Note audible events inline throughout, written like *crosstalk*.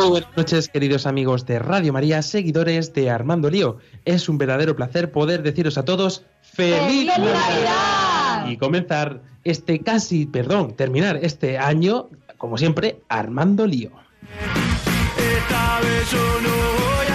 Muy buenas noches, queridos amigos de Radio María, seguidores de Armando Lío. Es un verdadero placer poder deciros a todos ¡Feliz, Navidad! Y comenzar este casi, perdón, terminar este año, como siempre, Armando Lío. Esta vez yo no voy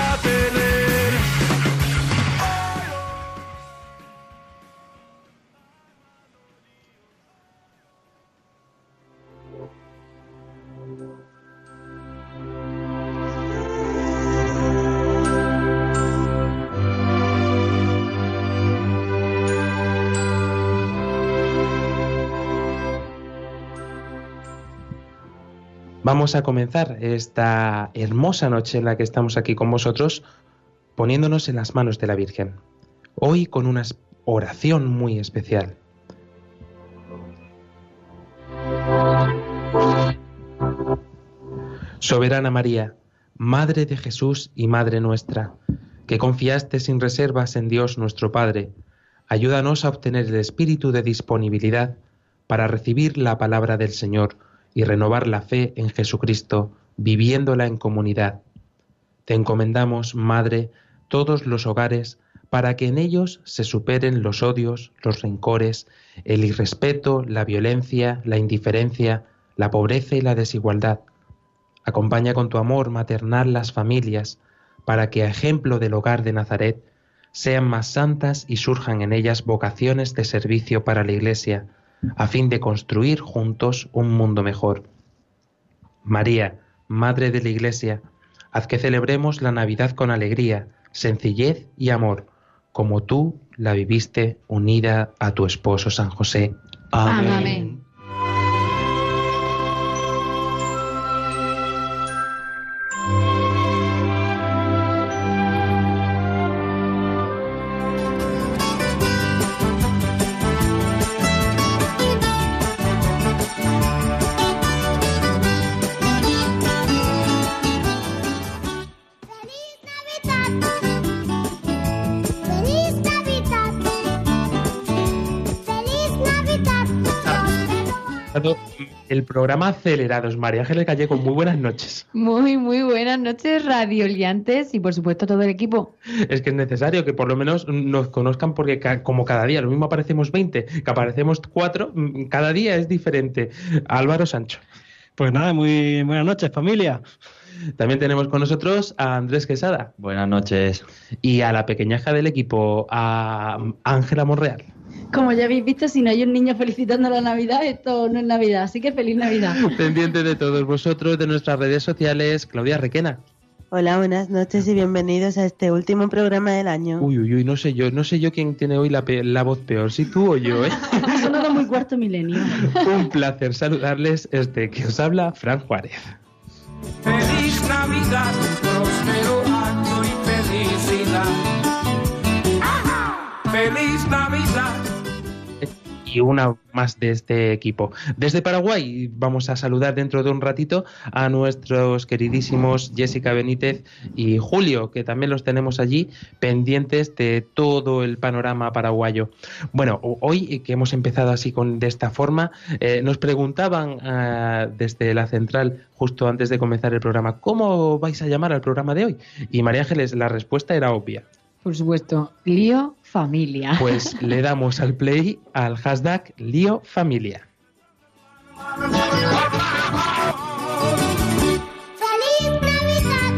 Vamos a comenzar esta hermosa noche en la que estamos aquí con vosotros poniéndonos en las manos de la Virgen. Hoy con una oración muy especial. Soberana María, Madre de Jesús y Madre nuestra, que confiaste sin reservas en Dios nuestro Padre, ayúdanos a obtener el espíritu de disponibilidad para recibir la palabra del Señor y renovar la fe en Jesucristo, viviéndola en comunidad. Te encomendamos, Madre, todos los hogares, para que en ellos se superen los odios, los rencores, el irrespeto, la violencia, la indiferencia, la pobreza y la desigualdad. Acompaña con tu amor maternal las familias, para que a ejemplo del hogar de Nazaret sean más santas y surjan en ellas vocaciones de servicio para la Iglesia, a fin de construir juntos un mundo mejor. María, Madre de la Iglesia, haz que celebremos la Navidad con alegría, sencillez y amor, como tú la viviste unida a tu esposo San José. Amén. Amén. Programa Acelerados, María Ángeles Gallego, muy buenas noches. Muy, muy buenas noches, radioliantes y por supuesto todo el equipo. Es que es necesario que por lo menos nos conozcan porque ca- como cada día, lo mismo aparecemos 20, que aparecemos 4, cada día es diferente. Álvaro Sancho. Pues nada, muy buenas noches, familia. También tenemos con nosotros a Andrés Quesada Buenas noches. y a la pequeñaja del equipo, a Ángela Monreal. Como ya habéis visto, si no hay un niño felicitando la Navidad, esto no es Navidad. Así que feliz Navidad. *laughs* Pendiente de todos vosotros, de nuestras redes sociales, Claudia Requena. Hola, buenas noches y bienvenidos a este último programa del año. Uy, uy, uy, no sé yo, no sé yo quién tiene hoy la, pe- la voz peor, si tú o yo, ¿eh? *laughs* Sonado muy cuarto milenio. *laughs* Un placer saludarles, este que os habla, Fran Juárez. Feliz Navidad, próspero año y felicidad. Feliz Navidad. Y una más de este equipo. Desde Paraguay vamos a saludar dentro de un ratito a nuestros queridísimos Jessica Benítez y Julio, que también los tenemos allí pendientes de todo el panorama paraguayo. Bueno, hoy eh, que hemos empezado así con de esta forma, eh, nos preguntaban ah, desde la central justo antes de comenzar el programa, ¿cómo vais a llamar al programa de hoy? Y María Ángeles, la respuesta era obvia. Por supuesto, lío familia. *laughs* Pues le damos al play al hashtag lío familia. ¡Feliz Navidad!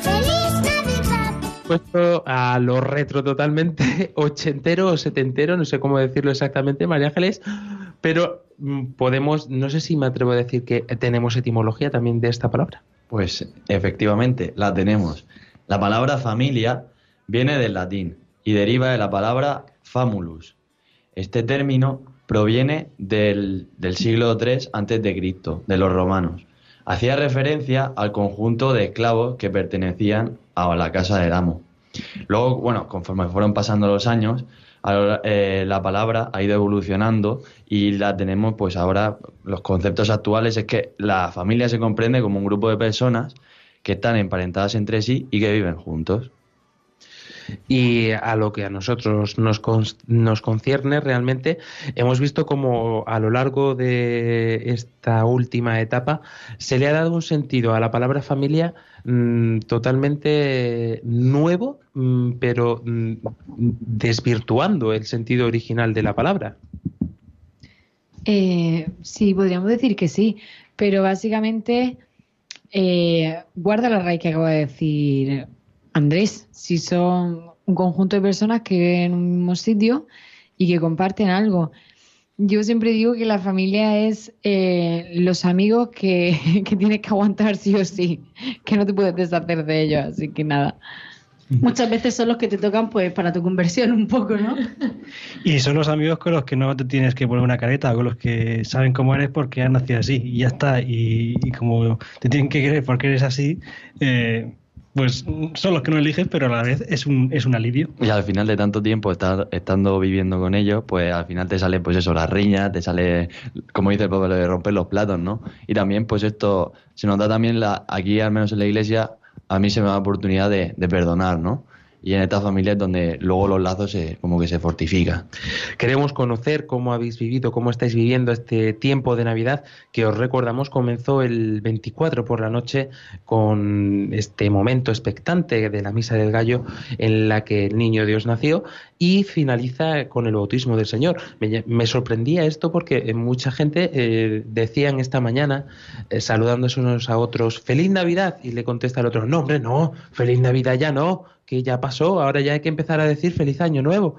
¡Feliz Navidad! Puesto a lo retro totalmente, *laughs* ochentero o setentero, no sé cómo decirlo exactamente, María Ángeles, pero mm, podemos, no sé si me atrevo a decir que tenemos etimología también de esta palabra. Pues efectivamente, la tenemos. La palabra familia viene del latín y deriva de la palabra famulus. Este término proviene del, siglo III antes de los romanos. Hacía referencia al conjunto de esclavos que pertenecían a la casa del amo. Luego, bueno, conforme fueron pasando los años, eh, la palabra ha ido evolucionando y la tenemos, pues ahora, los conceptos actuales es que la familia se comprende como un grupo de personas que están emparentadas entre sí y que viven juntos. Y a lo que a nosotros nos, nos concierne realmente, hemos visto como a lo largo de esta última etapa se le ha dado un sentido a la palabra familia mm, totalmente nuevo, mm, pero mm, desvirtuando el sentido original de la palabra. Eh, sí, podríamos decir que sí, pero básicamente eh, guarda la raíz que acaba de decir Andrés. Si son un conjunto de personas que viven en un mismo sitio y que comparten algo. Yo siempre digo que la familia es eh, los amigos que, *laughs* que tienes que aguantar sí o sí, que no te puedes deshacer de ellos, así que nada. Muchas veces son los que te tocan pues para tu conversión un poco, ¿no? *laughs* Y son los amigos con los que no te tienes que poner una careta, con los que saben cómo eres porque has nacido así y ya está. Y, y como te tienen que querer porque eres así, eh, pues son los que no eliges, pero a la vez es un, es un alivio. Y al final de tanto tiempo estar estando viviendo con ellos, pues al final te sale pues eso, las riñas, te sale, como dice el pueblo, de romper los platos, ¿no? Y también pues esto se nos da también la, aquí, al menos en la iglesia, a mí se me da la oportunidad de, de perdonar, ¿no? Y en esta familia es donde luego los lazos se, como que se fortifican. Queremos conocer cómo habéis vivido, cómo estáis viviendo este tiempo de Navidad que os recordamos comenzó el 24 por la noche con este momento expectante de la Misa del Gallo en la que el niño Dios nació y finaliza con el bautismo del Señor. Me, sorprendía esto porque mucha gente eh, decían esta mañana, eh, saludándose unos a otros, feliz Navidad, y le contesta el otro, no hombre, no, feliz Navidad ya no, que ya pasó, ahora ya hay que empezar a decir feliz año nuevo.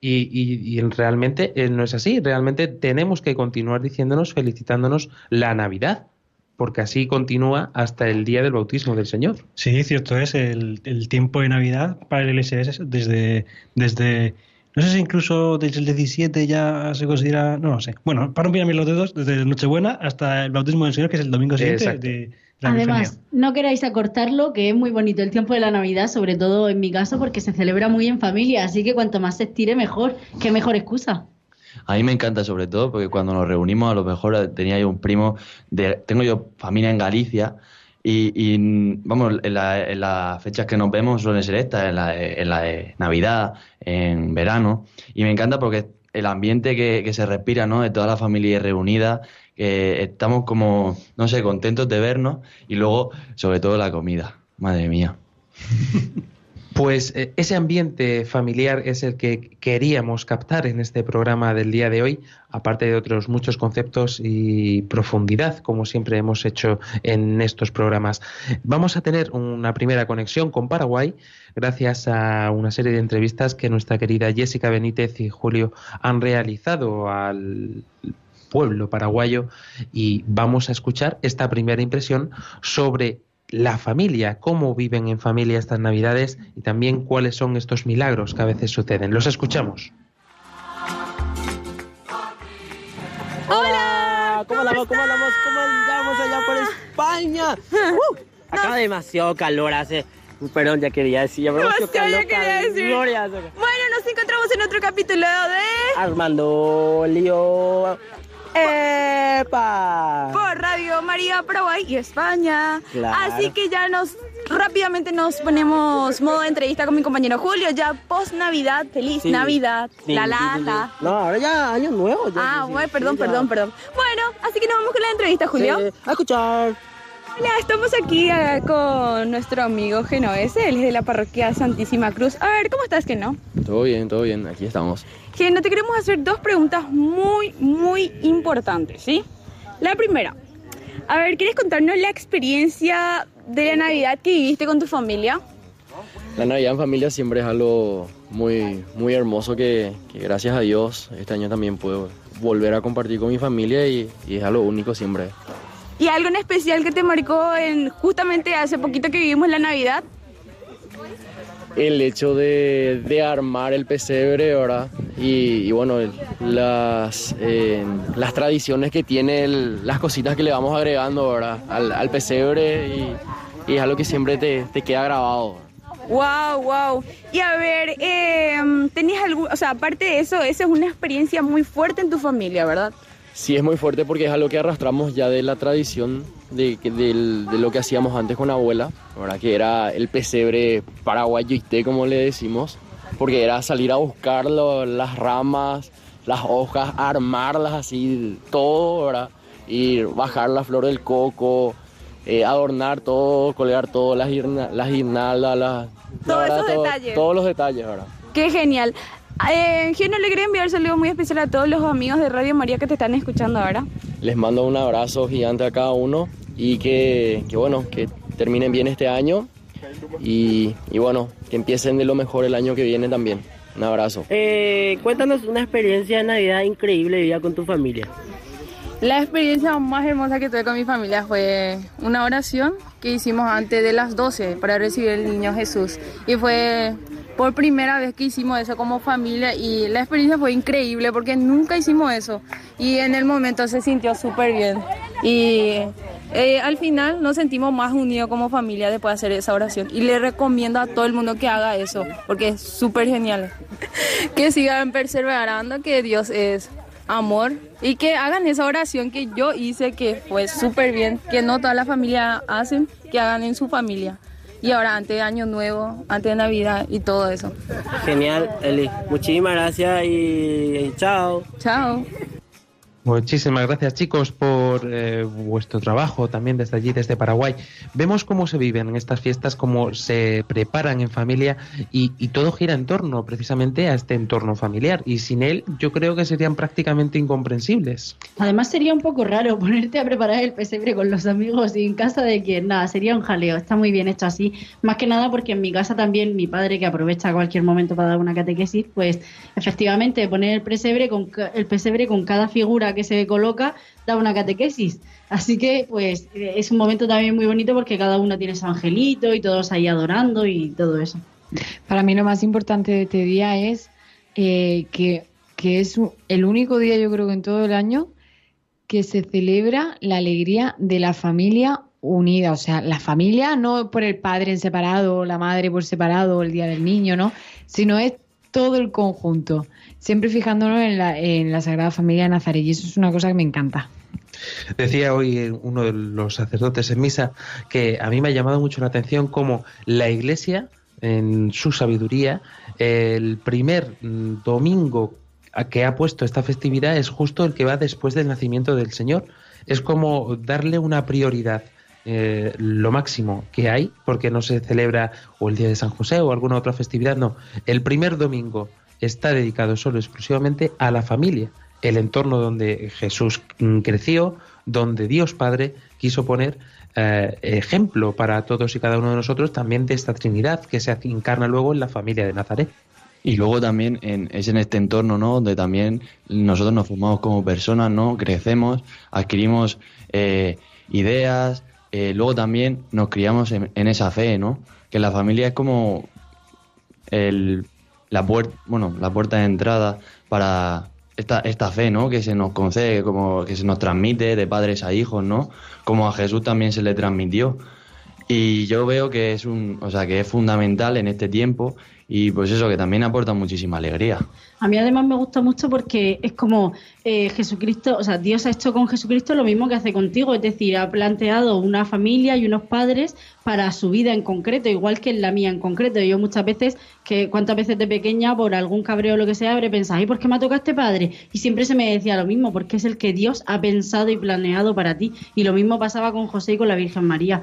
Y, y- y realmente eh, no es así, realmente tenemos que continuar diciéndonos, felicitándonos la Navidad, porque así continúa hasta el día del bautismo del Señor. Sí, cierto es, el, el tiempo de Navidad para el ISS desde, desde, no sé si incluso desde el 17 ya se considera, no lo sé. Bueno, para no pillarme los dedos, desde Nochebuena hasta el bautismo del Señor, que es el domingo siguiente Exacto. de Además, no queráis acortarlo, que es muy bonito el tiempo de la Navidad, sobre todo en mi caso, porque se celebra muy en familia, así que cuanto más se estire, mejor. Qué mejor excusa. A mí me encanta sobre todo porque cuando nos reunimos a lo mejor tenía yo un primo, de, tengo yo familia en Galicia y, y, vamos, en, la- en las fechas que nos vemos suelen ser estas, en la, de- en la de Navidad, en verano y me encanta porque el ambiente que, que se respira, ¿no? De toda la familia reunida, que estamos como, no sé, contentos de vernos y luego sobre todo la comida, madre mía. *laughs* Pues eh, ese ambiente familiar es el que queríamos captar en este programa del día de hoy, aparte de otros muchos conceptos y profundidad, como siempre hemos hecho en estos programas. Vamos a tener una primera conexión con Paraguay, gracias a una serie de entrevistas que nuestra querida Jessica Benítez y Julio han realizado al pueblo paraguayo y vamos a escuchar esta primera impresión sobre la familia, cómo viven en familia estas navidades y también cuáles son estos milagros que a veces suceden. Los escuchamos. Hola, ¿cómo andamos? ¿Cómo andamos? ¿Cómo andamos allá por España? *laughs* Uh, acá demasiado calor hace. Uh, Perdón, ya quería decir. demasiado ya calor, quería decir. Gloria. Bueno, nos encontramos en otro capítulo de Armando Lío. ¡Epa! por Radio María Paraguay y España. Claro. Así que ya nos rápidamente nos ponemos modo de entrevista con mi compañero Julio, ya post Navidad, feliz Sí. Navidad, Sí, la sí, la sí, sí. la. No, ahora ya año nuevo. Ya, Ah, bueno, perdón, perdón, perdón. Bueno, así que nos vamos con la entrevista, Julio. Sí, a escuchar. Hola, estamos aquí eh, con nuestro amigo Genovese, él es de la parroquia Santísima Cruz. A ver, ¿cómo estás, Geno? Todo bien, todo bien, aquí estamos. Geno, te queremos hacer dos preguntas muy, muy importantes, ¿sí? La primera, a ver, ¿quieres contarnos la experiencia de la Navidad que viviste con tu familia? La Navidad en familia siempre es algo muy, muy hermoso que, que gracias a Dios este año también puedo volver a compartir con mi familia y, y es algo único siempre. ¿Y algo en especial que te marcó en justamente hace poquito que vivimos la Navidad? El hecho de, de armar el pesebre, ¿verdad? Y, y bueno, las, eh, las tradiciones que tiene, el- las cositas que le vamos agregando, ¿verdad? Al, al pesebre y, y es algo que siempre te, te queda grabado. Wow, wow. Y a ver, eh, ¿tenías algún, o sea, aparte de eso, esa es una experiencia muy fuerte en tu familia, ¿verdad? Sí, es muy fuerte porque es algo que arrastramos ya de la tradición de, del- de lo que hacíamos antes con abuela, ¿verdad? que era el pesebre paraguayo té, como le decimos, porque era salir a buscar lo- las ramas, las hojas, armarlas así, todo, ¿verdad? y bajar la flor del coco, eh, adornar todo, colgar todo, las, las guirnaldas, las- Todos ¿verdad? esos Todo- detalles. Todos los detalles, ¿verdad? Qué genial. Eh, Geno, le quería enviar un saludo muy especial a todos los amigos de Radio María que te están escuchando ahora. Les mando un abrazo gigante a cada uno y que, que bueno, que terminen bien este año y, y bueno, que empiecen de lo mejor el año que viene también. Un abrazo. Eh, cuéntanos una experiencia de Navidad increíble vivida con tu familia. La experiencia más hermosa que tuve con mi familia fue una oración que hicimos antes de las 12 para recibir el niño Jesús. Y fue por primera vez que hicimos eso como familia y la experiencia fue increíble porque nunca hicimos eso. Y en el momento se sintió súper bien. Y eh, al final nos sentimos más unidos como familia después de hacer esa oración. Y le recomiendo a todo el mundo que haga eso porque es súper genial. *laughs* que sigan perseverando, que Dios es amor y que hagan esa oración que yo hice que fue súper bien, que no toda la familia hacen, que hagan en su familia. Y ahora antes de Año Nuevo, antes de Navidad y todo eso. Genial, Eli. Muchísimas gracias y chao. Chao. Muchísimas gracias chicos por eh, vuestro trabajo también desde allí, desde Paraguay. Vemos cómo se viven en estas fiestas, cómo se preparan en familia y, todo gira en torno precisamente a este entorno familiar y sin él yo creo que serían prácticamente incomprensibles. Además sería un poco raro ponerte a preparar el pesebre con los amigos y en casa de quien, nada, sería un jaleo. Está muy bien hecho así. Más que nada porque en mi casa también mi padre, que aprovecha cualquier momento para dar una catequesis, pues efectivamente poner el pesebre con, el pesebre con cada figura que se coloca da una catequesis. Así que pues eh, es un momento también muy bonito porque cada uno tiene su angelito y todos ahí adorando y todo eso. Para mí lo más importante de este día es eh, que, que es el único día, yo creo que en todo el año, que se celebra la alegría de la familia unida. O sea, la familia no por el padre en separado, la madre por separado, el día del niño, ¿no? Sino es todo el conjunto. Siempre fijándonos en la, en la Sagrada Familia de Nazaret. Y eso es una cosa que me encanta. Decía hoy eh, uno de los sacerdotes en misa que a mí me ha llamado mucho la atención cómo la Iglesia, en su sabiduría, el primer mm, domingo que ha puesto esta festividad es justo el que va después del nacimiento del Señor. Es como darle una prioridad. eh, lo máximo que hay, porque no se celebra o el Día de San José o alguna otra festividad, no. El primer domingo está dedicado solo exclusivamente a la familia, el entorno donde Jesús mm, creció, donde Dios Padre quiso poner eh, ejemplo para todos y cada uno de nosotros también de esta Trinidad que se encarna luego en la familia de Nazaret. Y luego también en, es en este entorno, ¿no? Donde también nosotros nos formamos como personas, ¿no? Crecemos, adquirimos eh, ideas, eh, luego también nos criamos en, en esa fe, ¿no? Que la familia es como el, la puerta, bueno, la puerta de entrada para esta, esta fe, ¿no? Que se nos concede, como que se nos transmite de padres a hijos, ¿no? Como a Jesús también se le transmitió. Y yo veo que es un, o sea, que es fundamental en este tiempo y pues eso que también aporta muchísima alegría. A mí además me gusta mucho porque es como eh, Jesucristo, o sea, Dios ha hecho con Jesucristo lo mismo que hace contigo, es decir, ha planteado una familia y unos padres para su vida en concreto, igual que en la mía en concreto. Yo muchas veces, que cuántas veces de pequeña, por algún cabreo o lo que sea, habré pensado, ¿y por qué me ha tocado este padre? Y siempre se me decía lo mismo, porque es el que Dios ha pensado y planeado para ti. Y lo mismo pasaba con José y con la Virgen María.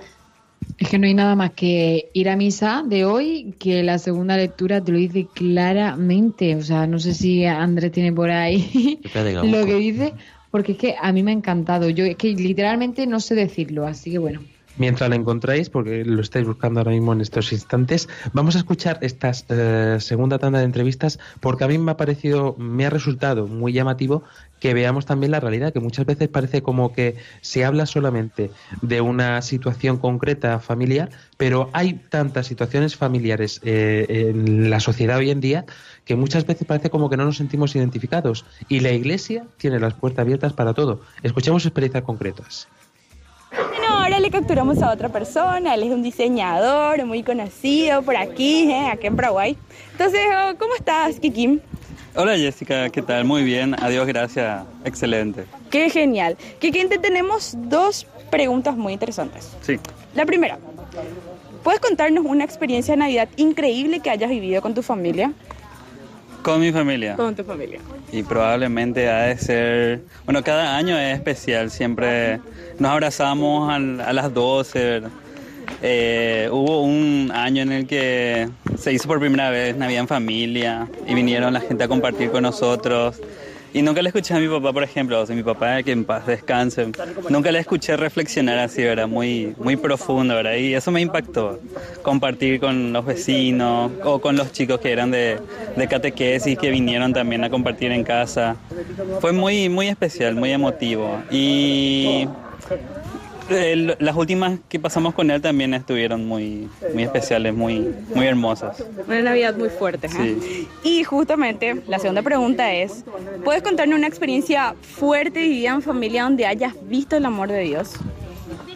Es que no hay nada más que ir a misa de hoy que la segunda lectura te lo dice claramente. O sea, no sé si Andrés tiene por ahí *laughs* *laughs* lo que dice, porque es que a mí me ha encantado. Yo es que literalmente no sé decirlo, así que bueno. Mientras lo encontráis, porque lo estáis buscando ahora mismo en estos instantes, vamos a escuchar esta eh, segunda tanda de entrevistas porque a mí me ha parecido, me ha resultado muy llamativo que veamos también la realidad, que muchas veces parece como que se habla solamente de una situación concreta familiar, pero hay tantas situaciones familiares eh, en la sociedad hoy en día que muchas veces parece como que no nos sentimos identificados y la Iglesia tiene las puertas abiertas para todo. Escuchemos experiencias concretas. Ahora le capturamos a otra persona, él es un diseñador muy conocido por aquí, ¿eh? aquí en Paraguay. Entonces, oh, ¿cómo estás, Kikim? Hola Jessica, ¿qué tal? Muy bien, adiós, gracias, excelente. Qué genial. Kikim, te tenemos dos preguntas muy interesantes. Sí. La primera, ¿puedes contarnos una experiencia de Navidad increíble que hayas vivido con tu familia? Con mi familia. Con tu familia. Y probablemente ha de ser, bueno, cada año es especial, siempre nos abrazamos al- a, las 12. ¿verdad? Eh, hubo un año en el que se hizo por primera vez Navidad en familia y vinieron la gente a compartir con nosotros. Y nunca le escuché a mi papá, por ejemplo, o sea, mi papá, que en paz descanse, nunca le escuché reflexionar así, ¿verdad? Muy, muy profundo, ¿verdad? Y eso me impactó, compartir con los vecinos o con los chicos que eran de, de catequesis, que vinieron también a compartir en casa. Fue muy, muy especial, muy emotivo. Y el- las últimas que pasamos con él también estuvieron muy, muy especiales, muy, muy hermosas. Una Navidad muy fuerte. ¿eh? Sí. Y justamente la segunda pregunta es, ¿puedes contarnos una experiencia fuerte vivida en familia donde hayas visto el amor de Dios?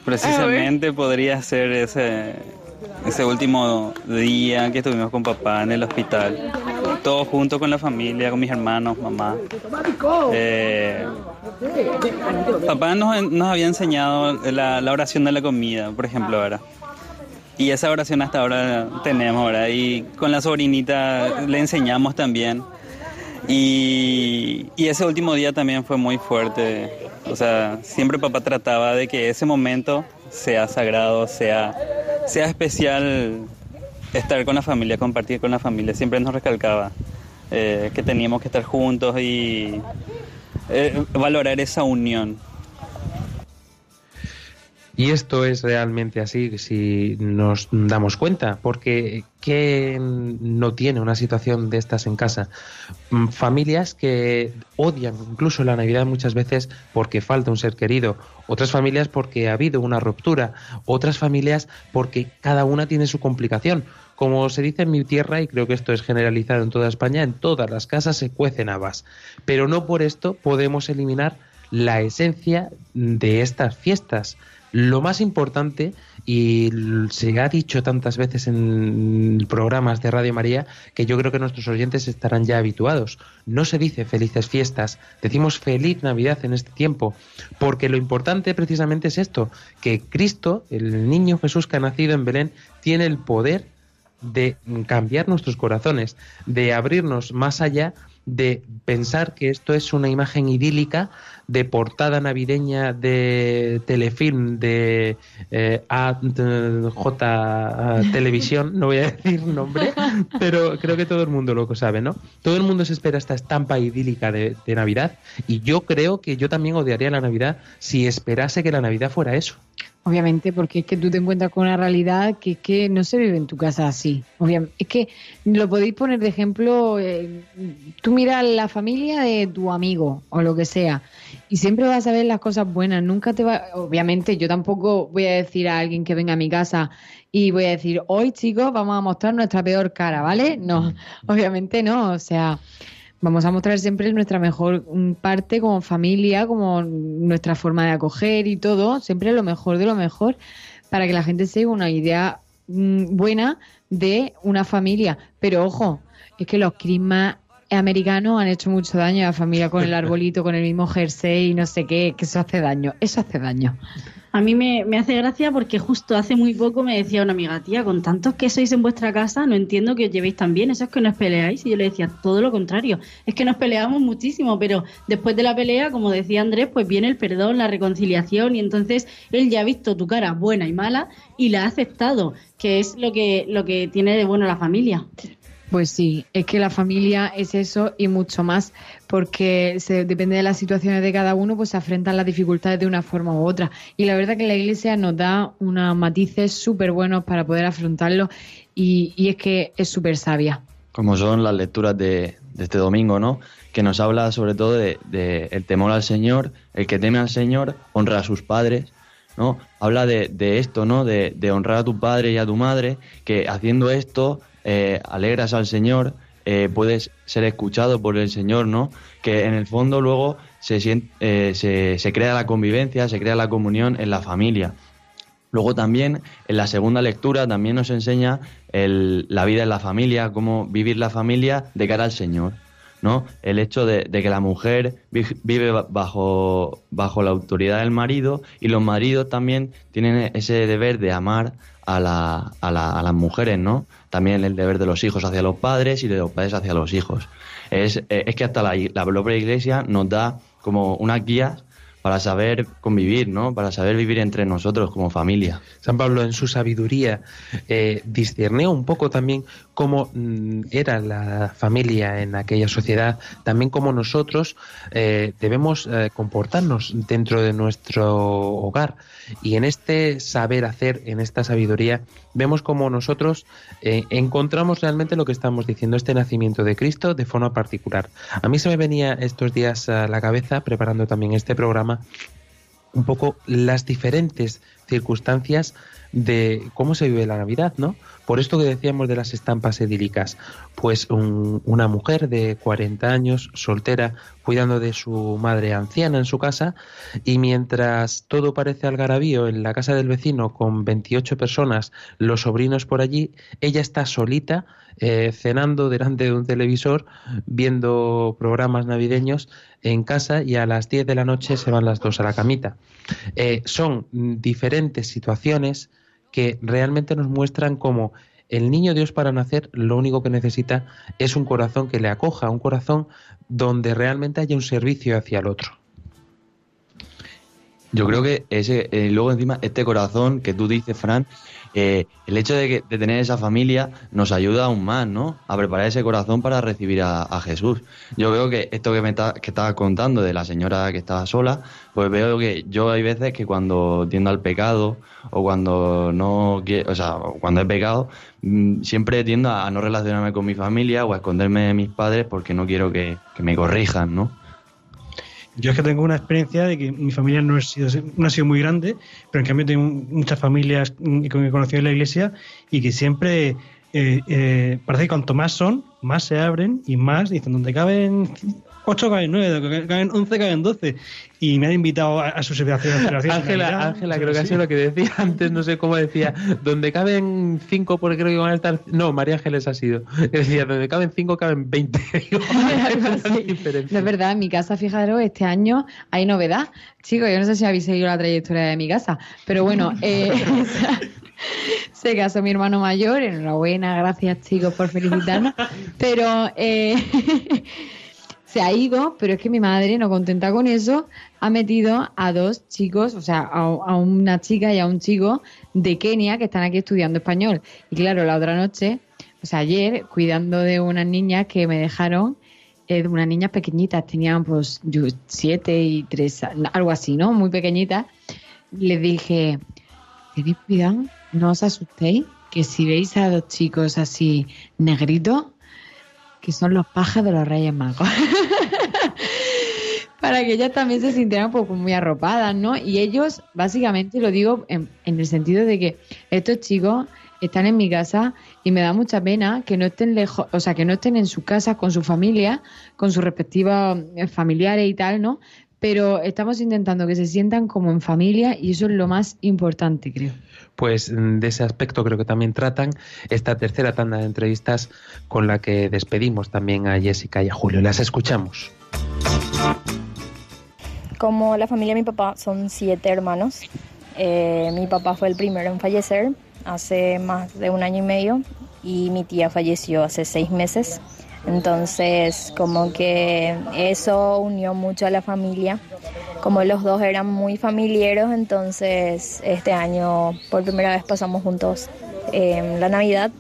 Precisamente podría ser ese, ese último día que estuvimos con papá en el hospital. Todos juntos con la familia, con mis hermanos, mamá. Eh, papá nos, había enseñado la, la oración de la comida, por ejemplo, ¿verdad? Y esa oración hasta ahora tenemos, ¿verdad? Y con la sobrinita le enseñamos también. Y, y ese último día también fue muy fuerte. O sea, siempre papá trataba de que ese momento sea sagrado, sea, sea especial estar con la familia, compartir con la familia. Siempre nos recalcaba eh, que teníamos que estar juntos y eh, valorar esa unión. Y esto es realmente así si nos damos cuenta, porque ¿quién no tiene una situación de estas en casa? Mm, Familias que odian incluso la Navidad muchas veces porque falta un ser querido, otras familias porque ha habido una ruptura, otras familias porque cada una tiene su complicación. Como se dice en mi tierra, y creo que esto es generalizado en toda España, en todas las casas se cuecen habas. Pero no por esto podemos eliminar la esencia de estas fiestas. Lo más importante, y se ha dicho tantas veces en programas de Radio María, que yo creo que nuestros oyentes estarán ya habituados. No se dice felices fiestas, decimos feliz Navidad en este tiempo, porque lo importante precisamente es esto, que Cristo, el niño Jesús que ha nacido en Belén, tiene el poder de cambiar nuestros corazones, de abrirnos más allá de pensar que esto es una imagen idílica de portada navideña de telefilm de eh, AJ Televisión, no voy a decir nombre, *laughs* pero creo que todo el mundo lo sabe, ¿no? Todo el mundo se espera esta estampa idílica de, de Navidad y yo creo que yo también odiaría la Navidad si esperase que la Navidad fuera eso. Obviamente, porque es que tú te encuentras con una realidad que es que no se vive en tu casa así. Obviamente, es que lo podéis poner de ejemplo, eh, tú miras la familia de tu amigo o lo que sea y siempre vas a ver las cosas buenas. Nunca te va, obviamente, yo tampoco voy a decir a alguien que venga a mi casa y voy a decir, hoy chicos, vamos a mostrar nuestra peor cara, ¿vale? No, *laughs* obviamente no, o sea, vamos a mostrar siempre nuestra mejor mm, parte como familia, como nuestra forma de acoger y todo, siempre lo mejor de lo mejor, para que la gente se una idea mm, buena de una familia. Pero ojo, es que los Christmas americanos han hecho mucho daño a la familia con el *laughs* arbolito, con el mismo jersey y no sé qué, que eso hace daño, eso hace daño. A mí me, me hace gracia porque justo hace muy poco me decía una amiga, tía, con tantos que sois en vuestra casa, no entiendo que os llevéis tan bien, eso es que no os peleáis. Y yo le decía, todo lo contrario, es que nos peleamos muchísimo, pero después de la pelea, como decía Andrés, pues viene el perdón, la reconciliación, y entonces él ya ha visto tu cara buena y mala y la ha aceptado, que es lo que, lo que tiene de bueno la familia. Pues sí, es que la familia es eso y mucho más, porque se, depende de las situaciones de cada uno, pues se afrentan las dificultades de una forma u otra. Y la verdad que la iglesia nos da unos matices súper buenos para poder afrontarlo y, y es que es súper sabia. como son las lecturas de, de este domingo, ¿no? Que nos habla sobre todo de, el temor al Señor, el que teme al Señor honra a sus padres, ¿no? Habla de, de esto, ¿no? De, de honrar a tu padre y a tu madre, que haciendo esto eh, alegras al Señor, eh, puedes ser escuchado por el Señor, ¿no? Que en el fondo luego se, sien- eh, se, se crea la convivencia, se crea la comunión en la familia. Luego también en la segunda lectura también nos enseña el- la vida en la familia, cómo vivir la familia de cara al Señor. ¿no? El hecho de, que la mujer vi- vive ba- bajo, bajo la autoridad del marido y los maridos también tienen ese deber de amar a, la- a la- a las mujeres, ¿no? También el deber de los hijos hacia los padres y de los padres hacia los hijos. Es, eh, es que hasta la, la propia iglesia nos da como unas guías para saber convivir, ¿no? Para saber vivir entre nosotros como familia. San Pablo en su sabiduría eh, discernió un poco también cómo mm, era la familia en aquella sociedad, también cómo nosotros eh, debemos eh, comportarnos dentro de nuestro hogar. Y en este saber hacer, en esta sabiduría, vemos cómo nosotros eh, encontramos realmente lo que estamos diciendo, este nacimiento de Cristo de forma particular. A mí se me venía estos días a la cabeza, preparando también este programa, un poco las diferentes circunstancias de cómo se vive la Navidad, ¿no? Por esto que decíamos de las estampas edílicas, pues un- una mujer de 40 años, soltera, cuidando de su madre anciana en su casa, y mientras todo parece algarabío en la casa del vecino con 28 personas, los sobrinos por allí, ella está solita, eh, cenando delante de un televisor, viendo programas navideños en casa y a las 10 de la noche se van las dos a la camita. Eh, son mm, diferentes situaciones que realmente nos muestran cómo el niño Dios para nacer lo único que necesita es un corazón que le acoja, un corazón donde realmente haya un servicio hacia el otro. Yo creo que ese, eh, luego encima, este corazón que tú dices, Fran, eh, el hecho de, que- de tener esa familia nos ayuda aún más, ¿no? A preparar ese corazón para recibir a, Jesús. Yo veo que esto que me está, que estabas contando de la señora que estaba sola, pues veo que yo hay veces que cuando tiendo al pecado o cuando no o sea, cuando he pecado, mm, siempre tiendo a no relacionarme con mi familia o a esconderme de mis padres porque no quiero que me corrijan, ¿no? Yo es que tengo una experiencia de que mi familia no ha sido, no ha sido muy grande, pero en cambio tengo muchas familias mm, que he conocido en la iglesia y que siempre eh, eh, parece que cuanto más son, más se abren y más dicen, donde caben 8 caben 9, donde caben 11 caben 12. Y me han invitado a, a sus celebraciones. *laughs* Ángela, Ángela, creo que ha así. sido lo que decía *laughs* antes, no sé cómo decía, donde caben cinco porque creo que van a estar... No, María Ángeles ha sido. *laughs* Decía, donde caben cinco caben 20. No es verdad, en mi casa, fijaros, este año hay novedad. Chicos, yo no sé si habéis seguido la trayectoria de mi casa, pero bueno, eh, se casó mi hermano mayor, enhorabuena, gracias chicos por felicitarnos, pero eh, se ha ido, pero es que mi madre, no contenta con eso, ha metido a dos chicos, o sea, a, a una chica y a un chico de Kenia que están aquí estudiando español. Y claro, la otra noche, o sea, ayer, cuidando de unas niñas que me dejaron, eh, unas niñas pequeñitas, tenían pues siete y tres, algo así, ¿no? Muy pequeñitas. Les dije, tened cuidado, no os asustéis, que si veis a dos chicos así negritos, que son los pajes de los Reyes Magos. *laughs* Para que ellas también se sintieran pues, muy arropadas, ¿no? Y ellos, básicamente, lo digo en, en el sentido de que estos chicos están en mi casa y me da mucha pena que no estén lejos, o sea, que no estén en su casa con su familia, con sus respectivos eh, familiares y tal, ¿no? Pero estamos intentando que se sientan como en familia y eso es lo más importante, creo. Pues mm, de ese aspecto creo que también tratan esta tercera tanda de entrevistas con la que despedimos también a Jessica y a Julio. Las escuchamos. Como la familia de mi papá son siete hermanos, eh, mi papá fue el primero en fallecer hace más de un año y medio y mi tía falleció hace seis meses. Entonces, como que eso unió mucho a la familia. Como los dos eran muy familiares, entonces este año por primera vez pasamos juntos eh, la Navidad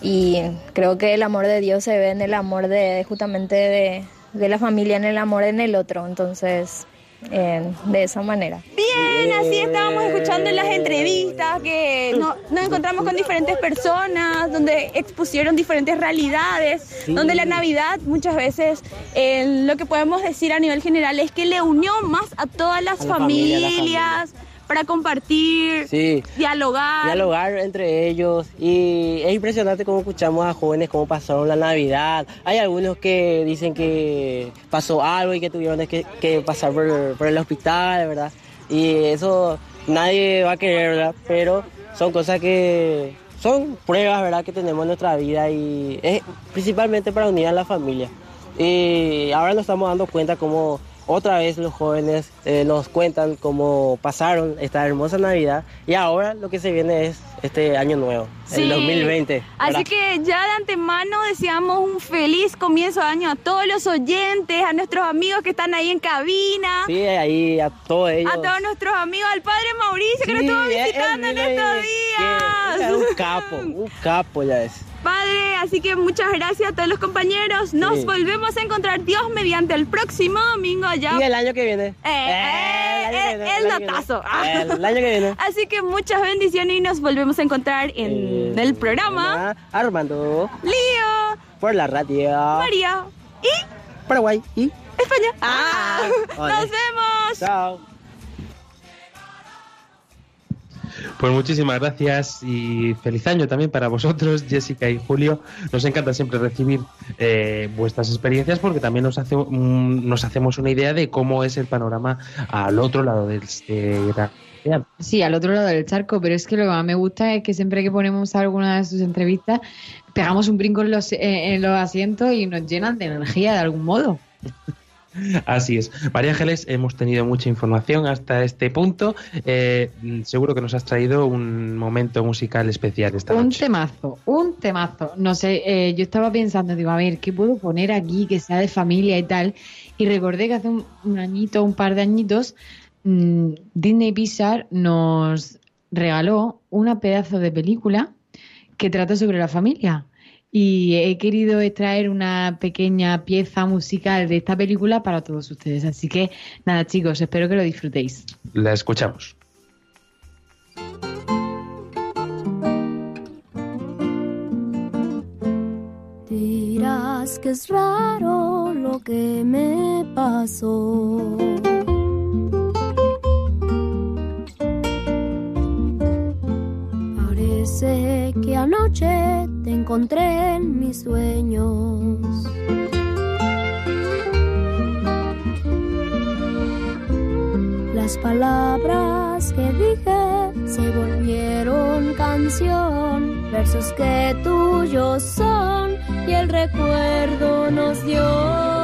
y creo que el amor de Dios se ve en el amor de justamente de, de la familia, en el amor en el otro. Entonces, eh, de esa manera. Bien, así estábamos escuchando en las entrevistas que no- nos encontramos con diferentes personas, donde expusieron diferentes realidades, Sí. donde la Navidad muchas veces eh, lo que podemos decir a nivel general es que le unió más a todas las A la familia, a la familias para compartir, Sí. dialogar. dialogar entre ellos y es impresionante cómo escuchamos a jóvenes cómo pasaron la Navidad. Hay algunos que dicen que pasó algo y que tuvieron que, que pasar por, por el hospital, ¿verdad? y eso nadie va a querer, ¿verdad? Pero son cosas que son pruebas, ¿verdad? Que tenemos en nuestra vida y es principalmente para unir a la familia. Y ahora nos estamos dando cuenta cómo otra vez los jóvenes eh, nos cuentan cómo pasaron esta hermosa Navidad y ahora lo que se viene es este año nuevo, Sí. el 2020. Así que ya de antemano deseamos un feliz comienzo de año a todos los oyentes, a nuestros amigos que están ahí en cabina, Sí, ahí a todos ellos. a todos nuestros amigos, al padre Mauricio que nos estuvo él visitando en y- estos días. es un capo, un capo ya es. Padre, así que muchas gracias a todos los compañeros. Nos Sí. volvemos a encontrar Dios mediante el próximo domingo ya. Y el año que viene. Eh, eh, el año que eh, viene, el el año que datazo. viene. *laughs* El año que viene. Así que muchas bendiciones y nos volvemos a encontrar en el programa Armando. Lío. Por la radio. María. Y Paraguay. Y España. Ah, Hola. nos vemos. Chao. Pues muchísimas gracias y feliz año también para vosotros, Jessica y Julio. Nos encanta siempre recibir eh, vuestras experiencias porque también nos, hace, nos hacemos una idea de cómo es el panorama al otro lado del océano. Sí, al otro lado del charco, pero es que lo que más me gusta es que siempre que ponemos alguna de sus entrevistas, pegamos un brinco en los, eh, en los asientos y nos llenan de energía de algún modo. Así es. María Ángeles, hemos tenido mucha información hasta este punto. Eh, seguro que nos has traído un momento musical especial esta Un noche. temazo, un temazo. No sé, eh, yo estaba pensando, digo, a ver, ¿qué puedo poner aquí que sea de familia y tal? Y recordé que hace un, un añito, un par de añitos, mm, Disney Pixar nos regaló una pedazo de película que trata sobre la familia. Y he querido extraer una pequeña pieza musical de esta película para todos ustedes. Así que nada, chicos, espero que lo disfrutéis. La escuchamos. Dirás que es raro lo que me pasó. Parece que anoche te encontré en mis sueños. Las palabras que dije se volvieron canción, versos que tuyos son y el recuerdo nos dio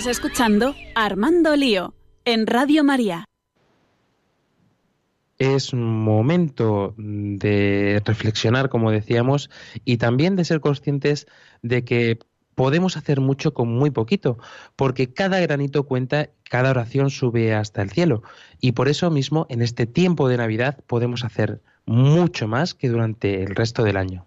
Estás escuchando Armando Lío en Radio María. Es momento de reflexionar, como decíamos, y también de ser conscientes de que podemos hacer mucho con muy poquito, porque cada granito cuenta, cada oración sube hasta el cielo. Y por eso mismo, en este tiempo de Navidad, podemos hacer mucho más que durante el resto del año.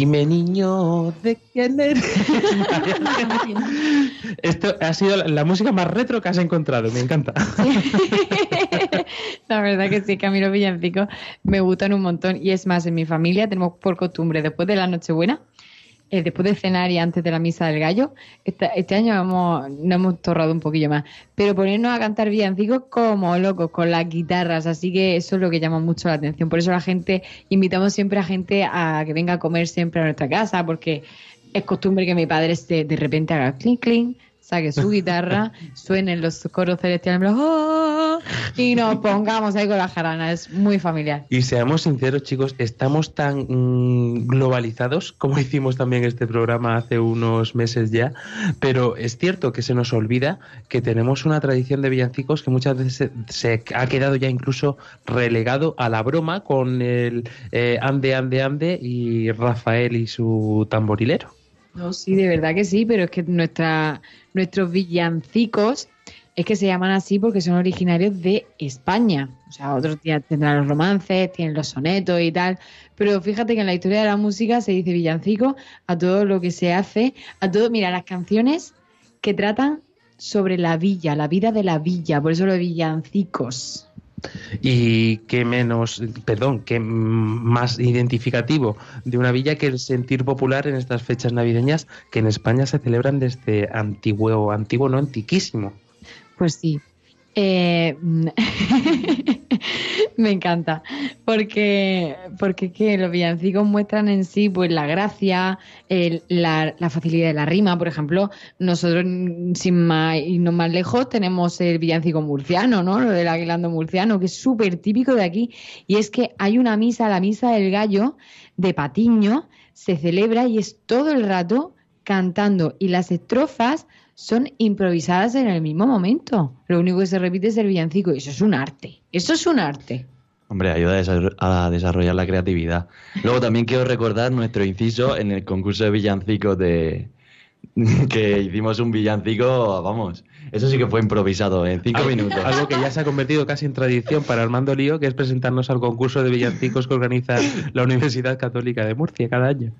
Dime niño, ¿de quién eres? *laughs* Esto ha sido la, música más retro que has encontrado, me encanta. *laughs* La verdad que sí, que a mí los villancicos me gustan un montón. Y es más, en mi familia tenemos por costumbre, después de la Nochebuena, eh, después de cenar y antes de la misa del gallo, esta- este año hemos, nos hemos torrado un poquillo más. Pero ponernos a cantar villancicos como locos, con las guitarras. Así que eso es lo que llama mucho la atención. Por eso la gente, invitamos siempre a gente a que venga a comer siempre a nuestra casa, porque es costumbre que mi padre se, de repente haga clink clink, saque su guitarra, *laughs* suenen los coros celestiales "Oh", y nos pongamos ahí con la jarana. Es muy familiar. Y seamos sinceros, chicos, estamos tan mm, globalizados como *laughs* hicimos también este programa hace unos meses ya, pero es cierto que se nos olvida que tenemos una tradición de villancicos que muchas veces se, se ha quedado ya incluso relegado a la broma con el eh, ande, ande, ande y Rafael y su tamborilero. No, sí, de verdad que sí, pero es que nuestra, nuestros villancicos es que se llaman así porque son originarios de España. O sea, otros días tendrán los romances, tienen los sonetos y tal. Pero fíjate que en la historia de la música se dice villancico a todo lo que se hace, a todo, mira, las canciones que tratan sobre la villa, la vida de la villa, por eso los villancicos. Y qué menos, perdón, qué mm, más identificativo de una villa que el sentir popular en estas fechas navideñas que en España se celebran desde antiguo, antiguo, no antiquísimo. Pues sí. Eh, *laughs* me encanta. Porque, porque que los villancicos muestran en sí pues la gracia, la, facilidad de la rima. Por ejemplo, nosotros, sin más irnos más lejos, tenemos el villancico murciano, ¿no? Lo del aguilando murciano, que es súper típico de aquí. Y es que hay una misa, la misa del gallo de Patiño, se celebra y es todo el rato cantando. Y las estrofas son improvisadas en el mismo momento. Lo único que se repite es el villancico. Y eso es un arte. Eso es un arte. Hombre, ayuda a desarro- a desarrollar la creatividad. Luego también quiero recordar nuestro inciso en el concurso de villancicos de *laughs* que hicimos un villancico, vamos, eso sí que fue improvisado en cinco Algo- minutos. Algo que ya se ha convertido casi en tradición para Armando Lío, que es presentarnos al concurso de villancicos que organiza la Universidad Católica de Murcia cada año.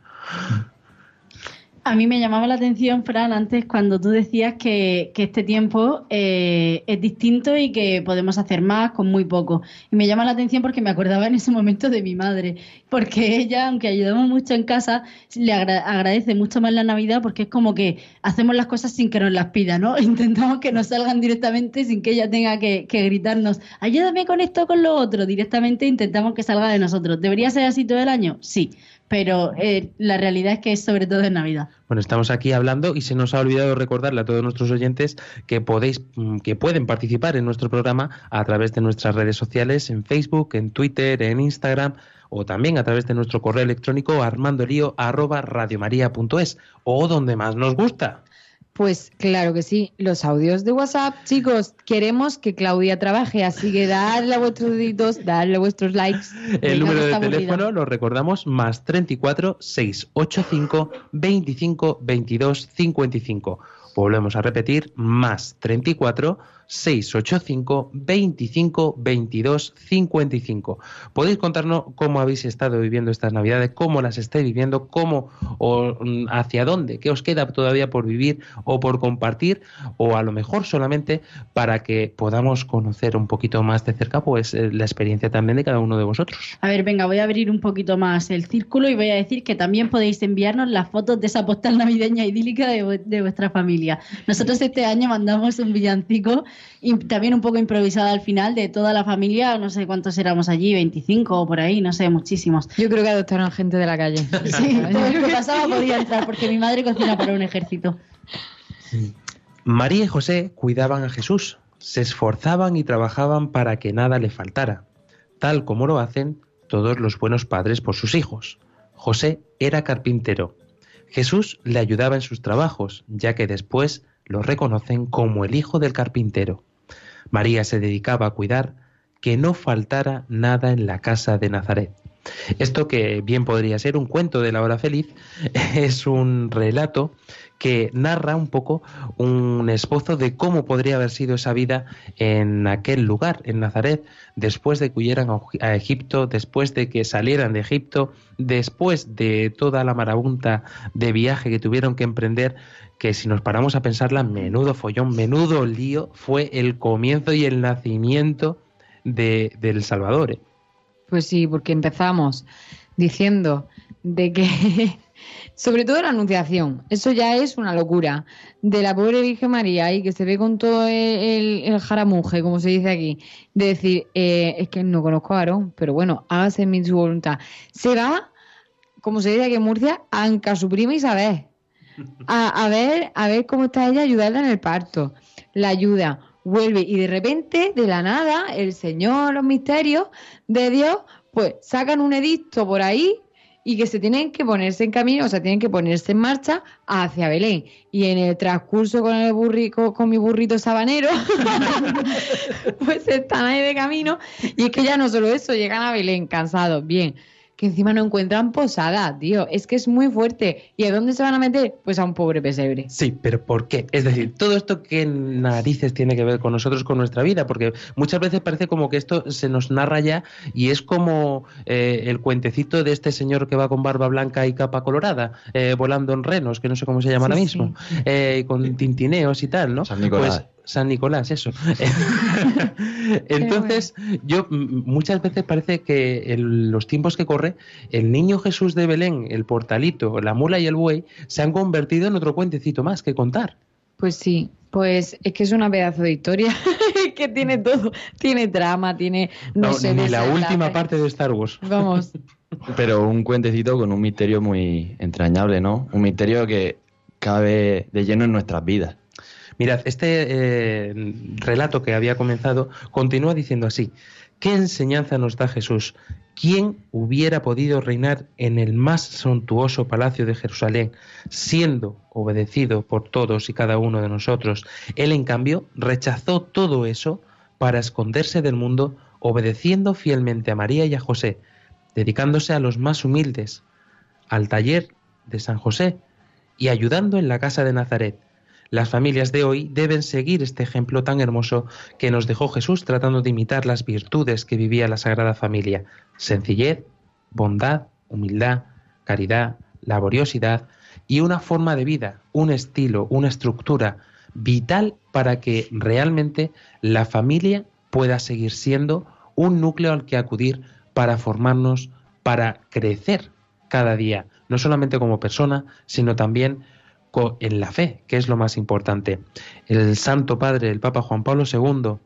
A mí me llamaba la atención, Fran, antes cuando tú decías que, este tiempo eh, es distinto y que podemos hacer más con muy poco. Y me llama la atención porque me acordaba en ese momento de mi madre, porque ella, aunque ayudamos mucho en casa, le agra- agradece mucho más la Navidad porque es como que hacemos las cosas sin que nos las pida, ¿no? *laughs* Intentamos que nos salgan directamente sin que ella tenga que, que gritarnos, ayúdame con esto, con lo otro. Directamente intentamos que salga de nosotros. ¿Debería ser así todo el año? Sí. Pero eh, la realidad es que es sobre todo en Navidad. Bueno, estamos aquí hablando y se nos ha olvidado recordarle a todos nuestros oyentes que podéis, mm, que pueden participar en nuestro programa a través de nuestras redes sociales, en Facebook, en Twitter, en Instagram o también a través de nuestro correo electrónico armandolio@radiomaria.es o donde más nos gusta. Pues claro que sí, los audios de WhatsApp, chicos, queremos que Claudia trabaje, así que dadle a vuestros deditos, dadle vuestros likes. El número de aburrida. teléfono lo recordamos más 34 685 25 22 55. Volvemos a repetir más 34 685 25 22 55. Podéis contarnos cómo habéis estado viviendo estas Navidades, cómo las estáis viviendo, cómo o mm, hacia dónde, qué os queda todavía por vivir o por compartir o a lo mejor solamente para que podamos conocer un poquito más de cerca pues eh, la experiencia también de cada uno de vosotros. A ver, venga, voy a abrir un poquito más el círculo y voy a decir que también podéis enviarnos las fotos de esa postal navideña idílica de, de vuestra familia. Nosotros este año mandamos un villancico y también un poco improvisado al final de toda la familia, no sé cuántos éramos allí, 25 o por ahí, no sé, muchísimos. Yo creo que adoptaron gente de la calle. *laughs* Sí, todo el que pasaba podía entrar porque mi madre cocina para un ejército. María y José cuidaban a Jesús, se esforzaban y trabajaban para que nada le faltara, tal como lo hacen todos los buenos padres por sus hijos. José era carpintero. Jesús le ayudaba en sus trabajos, ya que después lo reconocen como el hijo del carpintero. María se dedicaba a cuidar que no faltara nada en la casa de Nazaret. Esto que bien podría ser un cuento de la hora feliz, *laughs* es un relato que narra un poco un esbozo de cómo podría haber sido esa vida en aquel lugar, en Nazaret, después de que huyeran a Egipto, después de que salieran de Egipto, después de toda la marabunta de viaje que tuvieron que emprender, que si nos paramos a pensarla, menudo follón, menudo lío, fue el comienzo y el nacimiento de, del Salvador. ¿eh? Pues sí, porque empezamos diciendo de que, *laughs* sobre todo la anunciación, eso ya es una locura, de la pobre Virgen María y que se ve con todo el, el jaramuje, como se dice aquí, de decir, eh, es que no conozco a Aarón, pero bueno, hágase mi su voluntad. Se va, como se dice aquí en Murcia, a Anca su prima Isabel, a, a, ver, a ver cómo está ella, ayudarla en el parto. La ayuda, vuelve y de repente, de la nada, el Señor, los misterios de Dios, pues sacan un edicto por ahí y que se tienen que ponerse en camino, o sea, tienen que ponerse en marcha hacia Belén. Y en el transcurso con el burrico, con mi burrito sabanero, *laughs* pues están ahí de camino. Y es que ya no solo eso, llegan a Belén cansados, bien que encima no encuentran posada, tío. Es que es muy fuerte. ¿Y a dónde se van a meter? Pues a un pobre pesebre. Sí, pero ¿por qué? Es decir, todo esto qué narices tiene que ver con nosotros, con nuestra vida, porque muchas veces parece como que esto se nos narra ya y es como eh, el cuentecito de este señor que va con barba blanca y capa colorada, eh, volando en renos, que no sé cómo se llama Sí, ahora mismo, eh, con tintineos y tal, ¿no? San Nicolás. Pues, San Nicolás, eso. *laughs* *laughs* Entonces, yo mm, muchas veces parece que en los tiempos que corre, el niño Jesús de Belén, el portalito, la mula y el buey, se han convertido en otro cuentecito más que contar. Pues sí, pues es que es una pedazo de historia *laughs* que tiene todo. Tiene drama, tiene. No, No, sé, ni la última parte de Star Wars. Vamos. Pero un cuentecito con un misterio muy entrañable, ¿no? Un misterio que cabe de lleno en nuestras vidas. Mirad, este eh, relato que había comenzado continúa diciendo así. ¿Qué enseñanza nos da Jesús? ¿Quién hubiera podido reinar en el más suntuoso palacio de Jerusalén, siendo obedecido por todos y cada uno de nosotros? Él, en cambio, rechazó todo eso para esconderse del mundo, obedeciendo fielmente a María y a José, dedicándose a los más humildes, al taller de San José y ayudando en la casa de Nazaret. Las familias de hoy deben seguir este ejemplo tan hermoso que nos dejó Jesús tratando de imitar las virtudes que vivía la Sagrada Familia. Sencillez, bondad, humildad, caridad, laboriosidad y una forma de vida, un estilo, una estructura vital para que realmente la familia pueda seguir siendo un núcleo al que acudir para formarnos, para crecer cada día, no solamente como persona, sino también en la fe, que es lo más importante. El Santo Padre, el Papa Juan Pablo II,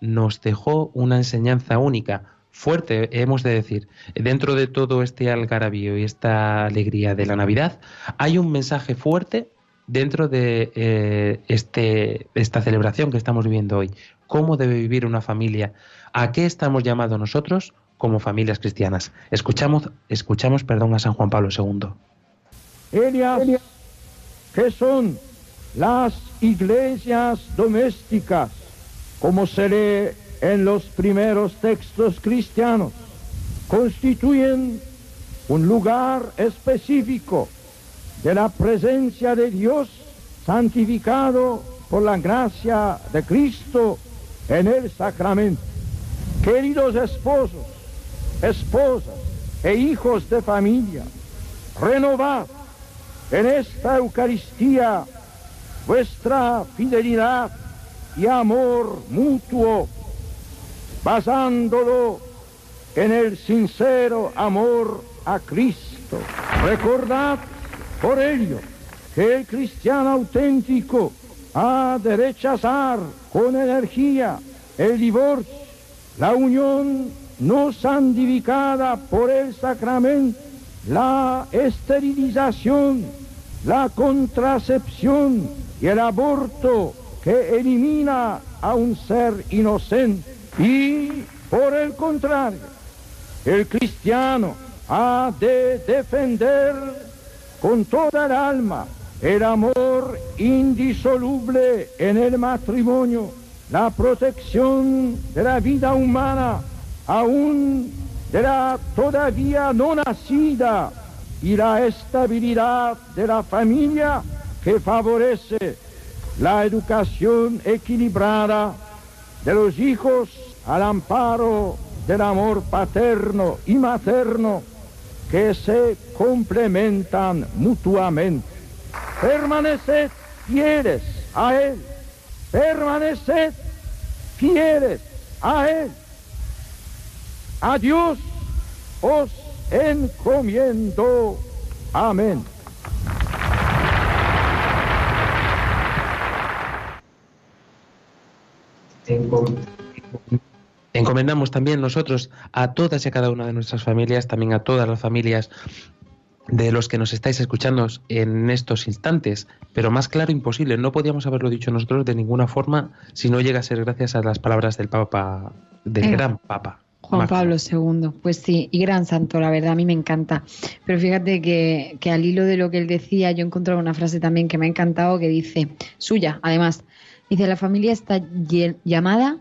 nos dejó una enseñanza única, fuerte, hemos de decir. Dentro de todo este algarabío y esta alegría de la Navidad, hay un mensaje fuerte dentro de eh, este, esta celebración que estamos viviendo hoy. ¿Cómo debe vivir una familia? ¿A qué estamos llamados nosotros como familias cristianas? Escuchamos, escuchamos perdón, a San Juan Pablo II. Que son las iglesias domésticas, como se lee en los primeros textos cristianos, constituyen un lugar específico de la presencia de Dios santificado por la gracia de Cristo en el sacramento. Queridos esposos, esposas e hijos de familia, renovad en esta Eucaristía vuestra fidelidad y amor mutuo, basándolo en el sincero amor a Cristo. Recordad por ello que el cristiano auténtico ha de rechazar con energía el divorcio, la unión no santificada por el sacramento, la esterilización la contracepción y el aborto que elimina a un ser inocente. Y por el contrario, el cristiano ha de defender con toda el alma el amor indisoluble en el matrimonio, la protección de la vida humana, aún de la todavía no nacida, y la estabilidad de la familia que favorece la educación equilibrada de los hijos al amparo del amor paterno y materno que se complementan mutuamente. Permaneced fieles a Él, permaneced fieles a Él. A Dios os encomiendo. Amén. Encomendamos también nosotros a todas y a cada una de nuestras familias, también a todas las familias de los que nos estáis escuchando en estos instantes, pero más claro imposible. No podíamos haberlo dicho nosotros de ninguna forma si no llega a ser gracias a las palabras del Papa, del Eh, gran Papa. Juan. Pablo II, pues sí, y gran santo, la verdad, a mí me encanta. Pero fíjate que, que al hilo de lo que él decía, yo he encontrado una frase también que me ha encantado que dice, suya, además, dice, la familia está llamada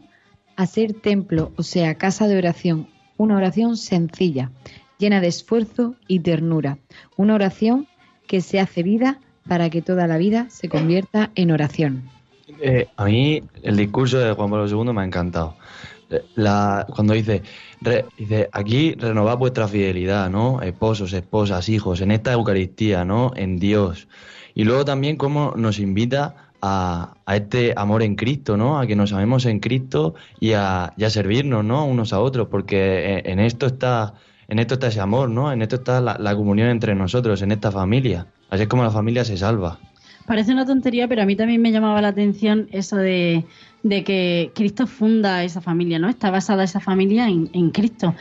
a ser templo, o sea, casa de oración, una oración sencilla, llena de esfuerzo y ternura, una oración que se hace vida para que toda la vida se convierta en oración. Eh, a mí el discurso de Juan Pablo II me ha encantado. La, cuando dice, dice, aquí renovad vuestra fidelidad, ¿no? Esposos, esposas, hijos, en esta Eucaristía, ¿no? En Dios. Y luego también cómo nos invita a, a este amor en Cristo, ¿no? A que nos amemos en Cristo y a, a servirnos, ¿no? Unos a otros, porque en, en esto está, en esto está ese amor, ¿no? En esto está la, la comunión entre nosotros, en esta familia. Así es como la familia se salva. Parece una tontería, pero a mí también me llamaba la atención eso de, que Cristo funda esa familia, ¿no? Está basada esa familia en, Cristo.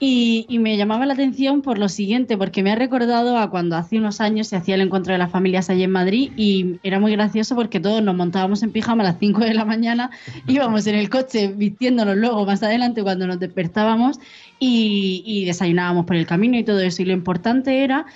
Y, me llamaba la atención por lo siguiente, porque me ha recordado a cuando hace unos años se hacía el encuentro de las familias allí en Madrid y era muy gracioso porque todos nos montábamos en pijama a las 5 de la mañana, *laughs* íbamos en el coche vistiéndonos luego más adelante cuando nos despertábamos y, y desayunábamos por el camino y todo eso. Y lo importante era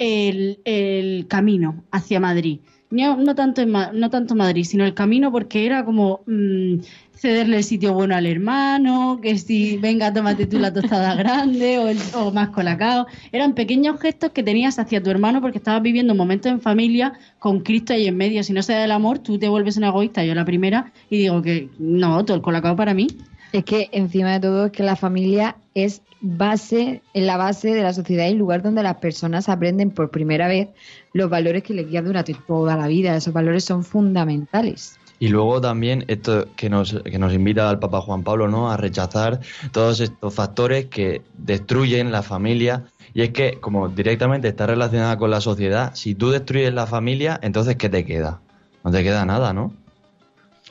el, el camino hacia Madrid. No, no tanto en no tanto Madrid, sino el camino porque era como mm, cederle el sitio bueno al hermano, que si venga, tómate tú la tostada grande o, el- o más colacao. Eran pequeños gestos que tenías hacia tu hermano porque estabas viviendo un momento en familia con Cristo ahí en medio. Si no se da el amor, tú te vuelves una egoísta, yo la primera, y digo que no, todo el colacao para mí. Es que encima de todo es que la familia es base, en la base de la sociedad y lugar donde las personas aprenden por primera vez los valores que les guían durante toda la vida. Esos valores son fundamentales. Y luego también esto que nos, que nos invita al Papa Juan Pablo ¿no? a rechazar todos estos factores que destruyen la familia. Y es que, como directamente está relacionada con la sociedad, si tú destruyes la familia, entonces ¿qué te queda? No te queda nada, ¿no?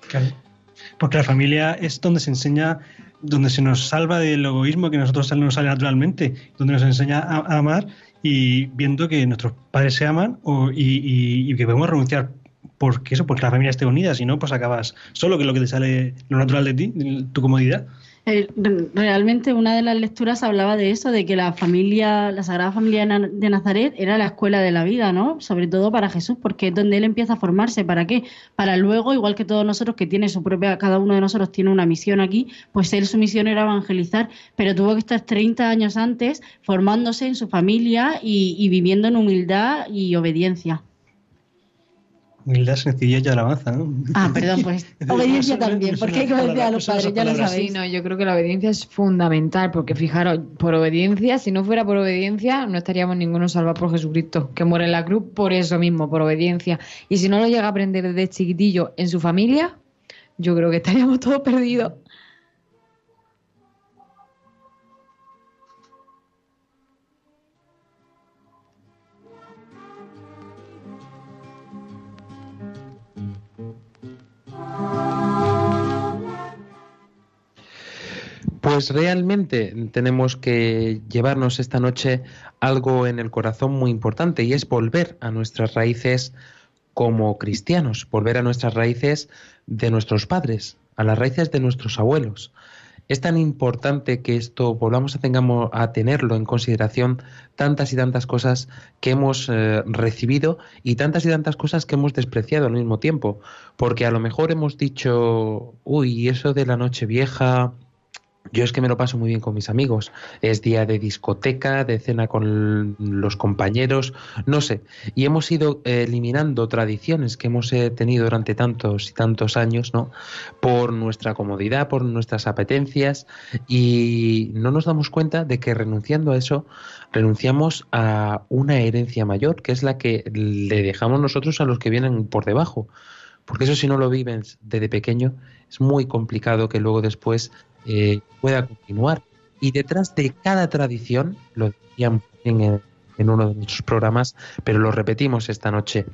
Claro. Porque la familia es donde se enseña, donde se nos salva del egoísmo que a nosotros nos sale naturalmente, donde nos enseña a, amar y viendo que nuestros padres se aman y, que podemos renunciar porque eso, porque la familia esté unida, si no, pues acabas solo, que lo que te sale lo natural de ti, tu comodidad. Eh, re- realmente una de las lecturas hablaba de eso, de que la familia, la Sagrada Familia de Nazaret era la escuela de la vida, ¿no? Sobre todo para Jesús, porque es donde él empieza a formarse. ¿Para qué? Para luego, igual que todos nosotros, que tiene su propia, cada uno de nosotros tiene una misión aquí, pues él su misión era evangelizar, pero tuvo que estar 30 años antes formándose en su familia y, y viviendo en humildad y obediencia. Humildad, sencillez y alabanza, ¿no? Ah, perdón, pues *laughs* obediencia también, porque hay que obedecer a los padres, ya lo sabéis. Sí, no, yo creo que la obediencia es fundamental, porque fijaros, por obediencia, si no fuera por obediencia, no estaríamos ninguno salvados por Jesucristo, que muere en la cruz por eso mismo, por obediencia. Y si no lo llega a aprender desde chiquitillo en su familia, yo creo que estaríamos todos perdidos. Pues realmente tenemos que llevarnos esta noche algo en el corazón muy importante y es volver a nuestras raíces como cristianos, volver a nuestras raíces de nuestros padres, a las raíces de nuestros abuelos. Es tan importante que esto volvamos a, tengamos, a tenerlo en consideración tantas y tantas cosas que hemos eh, recibido y tantas y tantas cosas que hemos despreciado al mismo tiempo. Porque a lo mejor hemos dicho, uy, eso de la noche vieja, yo es que me lo paso muy bien con mis amigos. Es día de discoteca, de cena con los compañeros, no sé. Y hemos ido eliminando tradiciones que hemos eh, tenido durante tantos y tantos años, ¿no? Por nuestra comodidad, por nuestras apetencias. Y no nos damos cuenta de que renunciando a eso, renunciamos a una herencia mayor, que es la que le dejamos nosotros a los que vienen por debajo. Porque eso si no lo viven desde pequeño, es muy complicado que luego después eh, pueda continuar. Y detrás de cada tradición, lo decíamos en, en uno de nuestros programas, pero lo repetimos esta noche,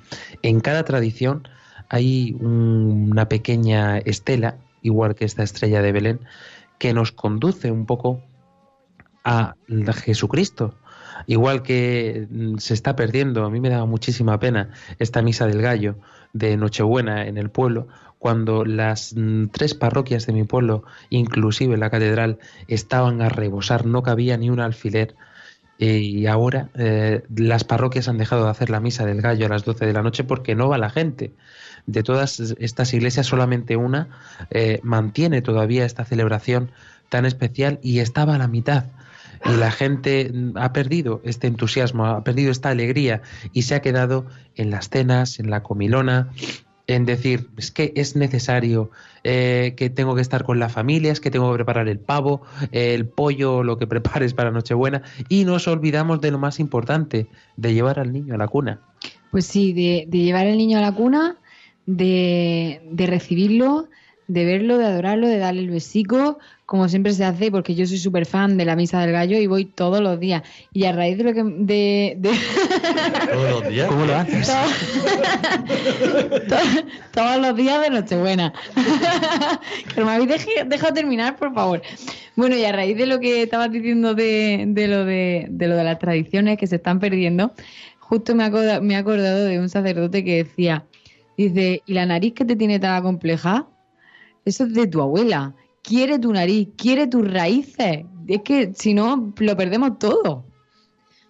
en cada tradición hay un- una pequeña estela, igual que esta estrella de Belén, que nos conduce un poco a Jesucristo. Igual que mm, se está perdiendo, a mí me daba muchísima pena esta misa del gallo de Nochebuena en el pueblo, cuando las mm, tres parroquias de mi pueblo, inclusive la catedral, estaban a rebosar, no cabía ni un alfiler. Eh, Y ahora eh, las parroquias han dejado de hacer la misa del gallo a las 12 de la noche porque no va la gente. De todas estas iglesias, solamente una eh, mantiene todavía esta celebración tan especial y estaba a la mitad. Y la gente mm, ha perdido este entusiasmo, ha perdido esta alegría y se ha quedado en las cenas, en la comilona, en decir, es que es necesario eh, que tengo que estar con la familia, es que tengo que preparar el pavo, el pollo, lo que prepares para Nochebuena, y nos olvidamos de lo más importante, de llevar al niño a la cuna. Pues sí, de, de llevar al niño a la cuna, de, de recibirlo, de verlo, de adorarlo, de darle el besico, como siempre se hace, porque yo soy súper fan de la misa del gallo y voy todos los días. Y a raíz de lo que... De, de- *laughs* Todos los días. ¿Cómo lo haces? to- todos los días de Nochebuena. *laughs* que me habéis dejado terminar, por favor. Bueno, y a raíz de lo que estabas diciendo de, de lo de, de lo de las tradiciones que se están perdiendo, justo me he acordado, me he acordado de un sacerdote que decía, dice, ¿y la nariz que te tiene tan compleja? Eso es de tu abuela. Quiere tu nariz, quiere tus raíces. Es que si no, lo perdemos todo.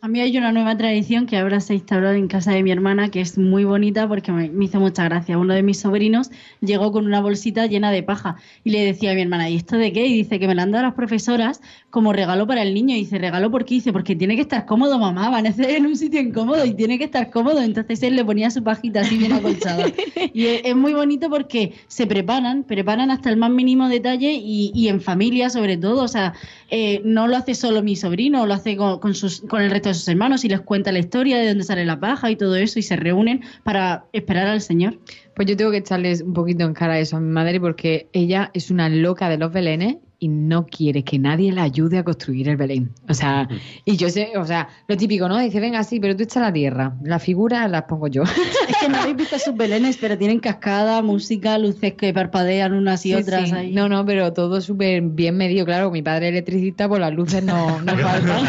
A mí hay una nueva tradición que ahora se ha instaurado en casa de mi hermana que es muy bonita porque me, hizo mucha gracia. Uno de mis sobrinos llegó con una bolsita llena de paja y le decía a mi hermana, ¿y esto de qué? Y dice que me la han dado las profesoras como regalo para el niño. Y dice, ¿regalo por qué? Dice, porque tiene que estar cómodo, mamá, van a estar en un sitio incómodo y tiene que estar cómodo. Entonces él le ponía su pajita así bien acolchada. Y es, es muy bonito porque se preparan, preparan hasta el más mínimo detalle y, y en familia sobre todo. O sea, eh, no lo hace solo mi sobrino, lo hace con, con sus, con el resto de sus hermanos y les cuenta la historia de dónde sale la paja y todo eso y se reúnen para esperar al Señor. Pues yo tengo que echarles un poquito en cara eso a mi madre porque ella es una loca de los belenes y no quiere que nadie la ayude a construir el Belén. O sea, y yo sé, o sea, lo típico, ¿no? Dice, venga, sí, pero tú echa la tierra. Las figuras las pongo yo. Es que no habéis visto sus belenes, pero tienen cascada, música, luces que parpadean unas y Sí, otras sí. ahí. No, no, pero todo súper bien medido. Claro, mi padre electricista, pues las luces no, no *laughs* faltan.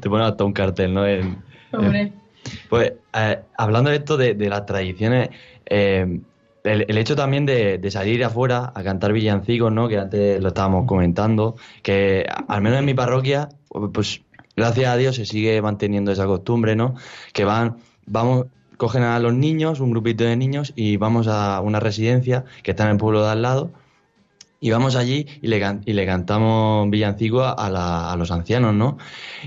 Te ponen hasta un cartel, ¿no? En- Hombre. Pues eh, hablando de esto de, de las tradiciones, eh, el, el hecho también de, de salir afuera a cantar villancicos, ¿no? Que antes lo estábamos comentando, que al menos en mi parroquia, pues gracias a Dios se sigue manteniendo esa costumbre, ¿no? Que van, vamos, cogen a los niños, un grupito de niños, y vamos a una residencia que está en el pueblo de al lado, y vamos allí y le, y le cantamos villancicos a, la- a los ancianos, ¿no?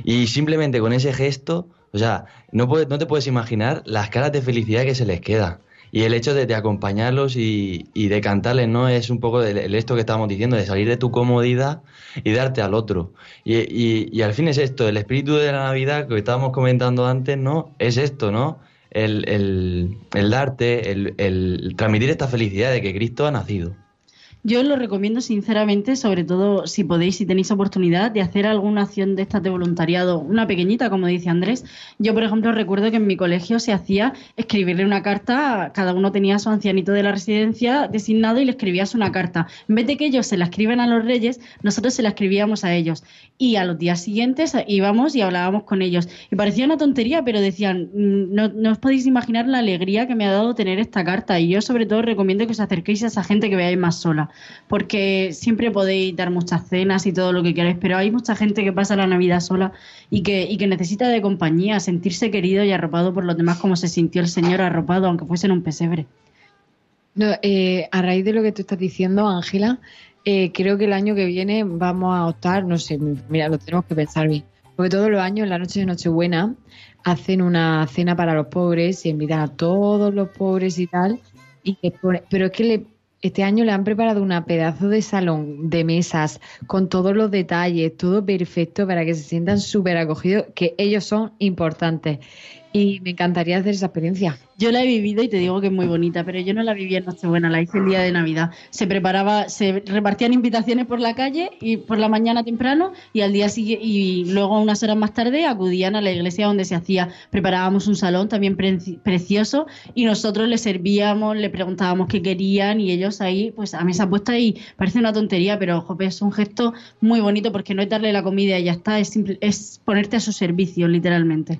Y simplemente con ese gesto, o sea, no, no te puedes imaginar las caras de felicidad que se les queda. Y el hecho de, de acompañarlos y, y de cantarles, ¿no? Es un poco el esto que estábamos diciendo, de salir de tu comodidad y darte al otro. Y, y- y al fin es esto, el espíritu de la Navidad que estábamos comentando antes, ¿no? Es esto, ¿no? El, el- el darte, el, el transmitir esta felicidad de que Cristo ha nacido. Yo lo recomiendo sinceramente, sobre todo si podéis, si tenéis oportunidad, de hacer alguna acción de estas de voluntariado, una pequeñita, como dice Andrés. Yo, por ejemplo, recuerdo que en mi colegio se hacía escribirle una carta, cada uno tenía a su ancianito de la residencia designado y le escribías una carta. En vez de que ellos se la escriban a los reyes, nosotros se la escribíamos a ellos. Y a los días siguientes íbamos y hablábamos con ellos. Y parecía una tontería, pero decían, "Mm, no, no os podéis imaginar la alegría que me ha dado tener esta carta. Y yo sobre todo recomiendo que os acerquéis a esa gente que veáis más sola, porque siempre podéis dar muchas cenas y todo lo que queráis, pero hay mucha gente que pasa la Navidad sola y que, necesita de compañía, sentirse querido y arropado por los demás como se sintió el Señor arropado, aunque fuese en un pesebre. No, eh, a raíz de lo que tú estás diciendo, Ángela, eh, creo que el año que viene vamos a optar, no sé, mira, lo tenemos que pensar bien. Porque todos los años, en la noche de Nochebuena, hacen una cena para los pobres y invitan a todos los pobres y tal. Y que pero es que le- este año le han preparado una pedazo de salón de mesas con todos los detalles, todo perfecto para que se sientan súper acogidos, que ellos son importantes. Y me encantaría hacer esa experiencia. Yo la he vivido y te digo que es muy bonita, pero yo no la viví en Nochebuena, la hice el día de Navidad. Se preparaba, se repartían invitaciones por la calle y por la mañana temprano y al día siguiente y luego unas horas más tarde acudían a la iglesia donde se hacía, preparábamos un salón también preci- precioso y nosotros les servíamos, le preguntábamos qué querían y ellos ahí pues a mesa puesta y parece una tontería, pero jope, es un gesto muy bonito porque no es darle la comida y ya está, es, simple- es ponerte a su servicio literalmente.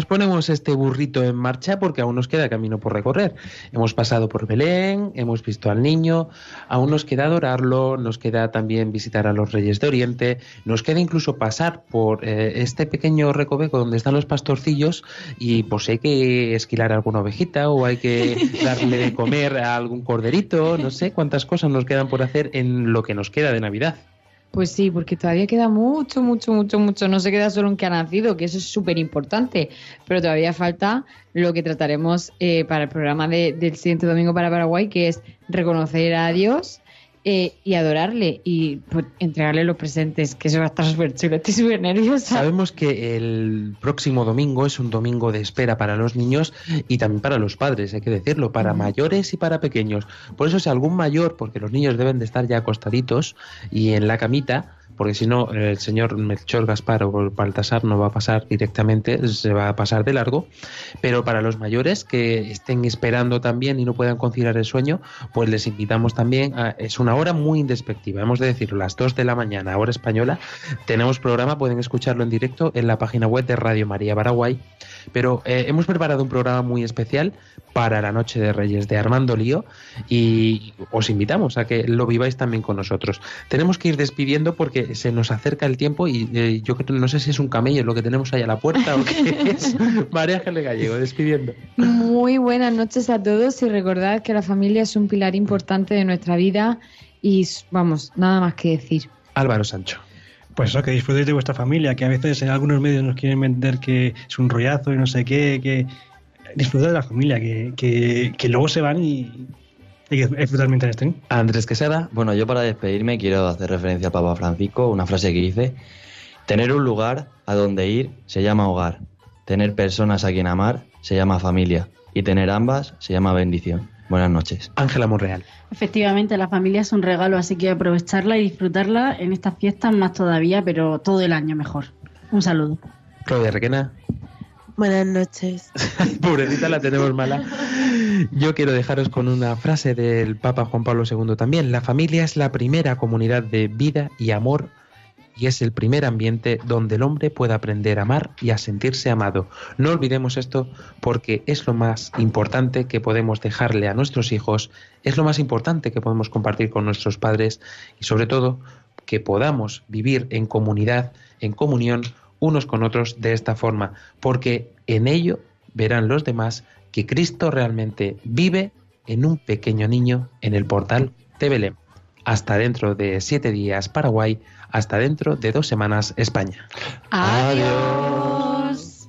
Pues ponemos este burrito en marcha porque aún nos queda camino por recorrer. Hemos pasado por Belén, hemos visto al niño, aún nos queda adorarlo, nos queda también visitar a los Reyes de Oriente, nos queda incluso pasar por eh, este pequeño recoveco donde están los pastorcillos y pues hay que esquilar alguna ovejita o hay que *laughs* darle de comer a algún corderito, no sé cuántas cosas nos quedan por hacer en lo que nos queda de Navidad. Pues sí, porque todavía queda mucho, mucho, mucho, mucho. No se queda solo en que ha nacido, que eso es súper importante, pero todavía falta lo que trataremos eh, para el programa de- del siguiente domingo para Paraguay, que es reconocer a Dios eh, y adorarle y pues, entregarle los presentes, que eso va a estar súper chulo. Estoy súper nerviosa. Sabemos que el próximo domingo es un domingo de espera para los niños y también para los padres, hay que decirlo, para mayores y para pequeños. Por eso si algún mayor, porque los niños deben de estar ya acostaditos y en la camita, porque si no el señor Melchor Gaspar o Baltasar no va a pasar directamente, se va a pasar de largo, pero para los mayores que estén esperando también y no puedan conciliar el sueño, pues les invitamos también a, es una hora muy indespectiva, hemos de decirlo, las 2 de la mañana, hora española, tenemos programa, pueden escucharlo en directo en la página web de Radio María Paraguay, pero eh, hemos preparado un programa muy especial para la Noche de Reyes de Armando Lío y os invitamos a que lo viváis también con nosotros. Tenemos que ir despidiendo porque se nos acerca el tiempo y eh, yo no sé si es un camello lo que tenemos ahí a la puerta o qué *laughs* es. María Ángeles Gallego, despidiendo. Muy buenas noches a todos y recordad que la familia es un pilar importante de nuestra vida y vamos, nada más que decir. Álvaro Sancho. Pues eso, que disfrutéis de vuestra familia, que a veces en algunos medios nos quieren vender que es un rollazo y no sé qué, que disfrutad de la familia, que, que, que luego se van y hay que disfrutar mientras estén. Andrés Quesada. Bueno, yo para despedirme quiero hacer referencia al Papa Francisco, una frase que dice, tener un lugar a donde ir se llama hogar, tener personas a quien amar se llama familia y tener ambas se llama bendición. Buenas noches. Ángela Monreal. Efectivamente, la familia es un regalo, así que aprovecharla y disfrutarla en estas fiestas más todavía, pero todo el año mejor. Un saludo. Claudia Requena. Buenas noches. *laughs* Pobrecita la tenemos mala. Yo quiero dejaros con una frase del Papa Juan Pablo II también. La familia es la primera comunidad de vida y amor y es el primer ambiente donde el hombre puede aprender a amar y a sentirse amado. No olvidemos esto porque es lo más importante que podemos dejarle a nuestros hijos, es lo más importante que podemos compartir con nuestros padres y sobre todo que podamos vivir en comunidad, en comunión unos con otros de esta forma, porque en ello verán los demás que Cristo realmente vive en un pequeño niño en el portal de Belén. Hasta dentro de siete días Paraguay, hasta dentro de dos semanas España. Adiós.